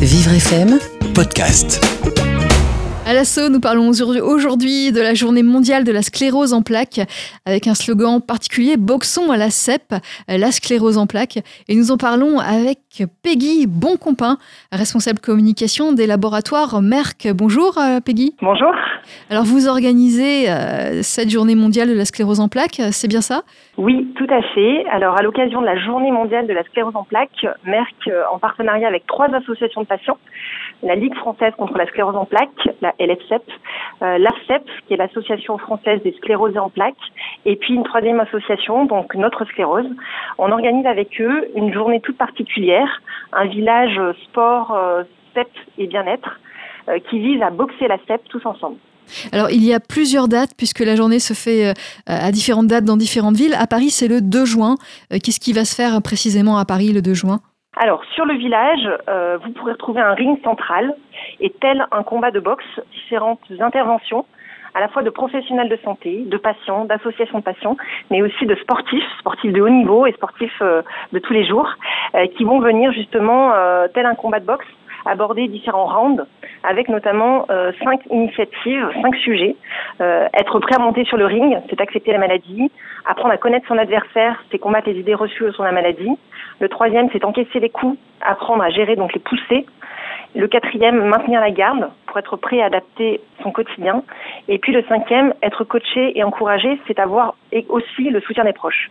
Vivre FM Podcast. À l'assaut, nous parlons aujourd'hui de la journée mondiale de la sclérose en plaques avec un slogan particulier Boxons à la CEP, la sclérose en plaques. Et nous en parlons avec Peggy Boncompin, responsable communication des laboratoires Merck. Bonjour euh, Peggy. Bonjour. Alors vous organisez euh, cette journée mondiale de la sclérose en plaques, c'est bien ça? Oui, tout à fait. Alors à l'occasion de la journée mondiale de la sclérose en plaques, Merck, euh, en partenariat avec trois associations de patients, la Ligue française contre la sclérose en plaques, la LFCEP, euh, l'ARCEP, qui est l'association française des sclérosés en plaques, et puis une troisième association, donc Notre Sclérose. On organise avec eux une journée toute particulière, un village sport, euh, CEP et bien-être, euh, qui vise à boxer la CEP tous ensemble. Alors, il y a plusieurs dates, puisque la journée se fait à différentes dates dans différentes villes. À Paris, c'est le 2 juin. Qu'est-ce qui va se faire précisément à Paris le 2 juin? Alors, sur le village, euh, vous pourrez retrouver un ring central et tel un combat de boxe, différentes interventions à la fois de professionnels de santé, de patients, d'associations de patients, mais aussi de sportifs, sportifs de haut niveau et sportifs euh, de tous les jours, euh, qui vont venir justement, euh, tel un combat de boxe, aborder différents rounds, avec notamment cinq initiatives, cinq sujets. Être prêt à monter sur le ring, c'est accepter la maladie. Apprendre à connaître son adversaire, c'est combattre les idées reçues sur la maladie. Le troisième, c'est encaisser les coups, apprendre à gérer donc les poussées. Le quatrième, maintenir la garde pour être prêt à adapter son quotidien. Et puis le cinquième, être coaché et encouragé, c'est avoir aussi le soutien des proches.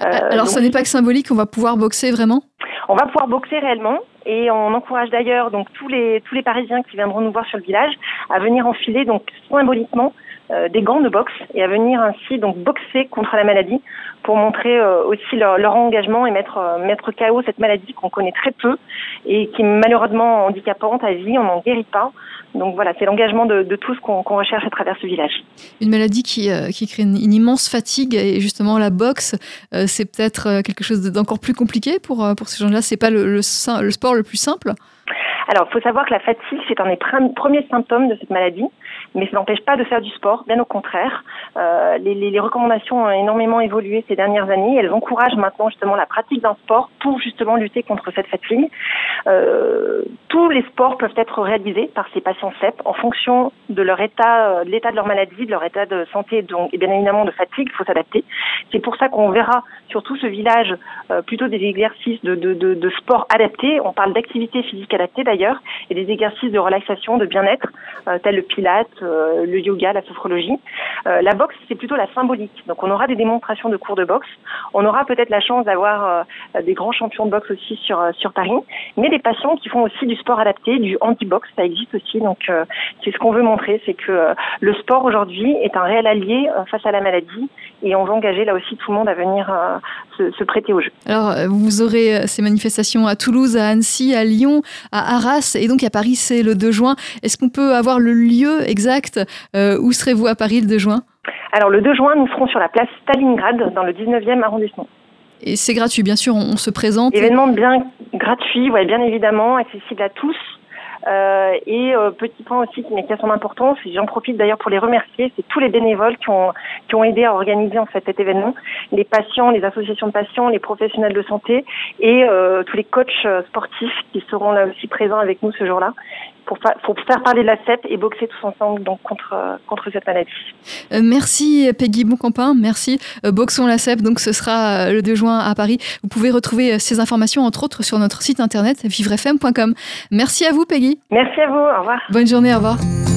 Euh, Alors, donc, ce n'est pas que symbolique, on va pouvoir boxer vraiment? On va pouvoir boxer réellement et on encourage d'ailleurs donc tous les tous les Parisiens qui viendront nous voir sur le village à venir enfiler donc symboliquement euh, des gants de boxe et à venir ainsi donc boxer contre la maladie pour montrer euh, aussi leur, leur engagement et mettre euh, mettre KO cette maladie qu'on connaît très peu et qui est malheureusement handicapante à vie, on n'en guérit pas. Donc voilà, c'est l'engagement de, de tous qu'on recherche à travers ce village. Une maladie qui, euh, qui crée une, une immense fatigue et justement la boxe, euh, c'est peut-être euh, quelque chose d'encore plus compliqué pour, euh, pour ces gens-là. C'est pas le, le, sport le plus simple? Alors, il faut savoir que la fatigue, c'est un des premiers symptômes de cette maladie, mais ça n'empêche pas de faire du sport, bien au contraire. Euh, les, les- les recommandations ont énormément évolué ces dernières années. Elles encouragent maintenant justement la pratique d'un sport pour justement lutter contre cette fatigue. Euh, tous les sports peuvent être réalisés par ces patients CEP en fonction de leur état, euh, de l'état de leur maladie, de leur état de santé, donc et bien évidemment de fatigue. Il faut s'adapter. C'est pour ça qu'on verra sur tout ce village euh, plutôt des exercices de, de, de, de sport adaptés. On parle d'activité physique adaptée d'ailleurs, et des exercices de relaxation, de bien-être, euh, tels le pilate, euh, le yoga, la sophrologie. Euh, la boxe, c'est plutôt la symbolique. Donc on aura des démonstrations de cours de boxe. On aura peut-être la chance d'avoir euh, des grands champions de boxe aussi sur, sur Paris, mais des patients qui font aussi du sport adapté, du anti-box, ça existe aussi. Donc c'est ce qu'on veut montrer, c'est que le sport aujourd'hui est un réel allié face à la maladie, et on veut engager là aussi tout le monde à venir se, prêter au jeu. Alors, vous aurez ces manifestations à Toulouse, à Annecy, à Lyon, à Arras et donc à Paris, c'est le 2 juin. Est-ce qu'on peut avoir le lieu exact euh, Où serez-vous à Paris le 2 juin? Alors le 2 juin, nous serons sur la place Stalingrad dans le 19e arrondissement. Et c'est gratuit, bien sûr, on, se présente. Événement bien gratuit, ouais, bien évidemment, accessible à tous. Euh, et euh, petit point aussi qui, qui a son importance, et j'en profite d'ailleurs pour les remercier, c'est tous les bénévoles qui ont, qui ont aidé à organiser en fait cet événement, les patients, les associations de patients, les professionnels de santé et euh, tous les coachs sportifs qui seront là aussi présents avec nous ce jour-là pour, fa- pour faire parler de la CEP et boxer tous ensemble donc contre, euh, contre cette maladie. Euh, merci Peggy Boncampin, merci. Euh, Boxons la CEP, donc ce sera euh, le 2 juin à Paris. Vous pouvez retrouver ces informations entre autres sur notre site internet vivrefm.com. Merci à vous Peggy. Merci à vous, au revoir. Bonne journée, au revoir.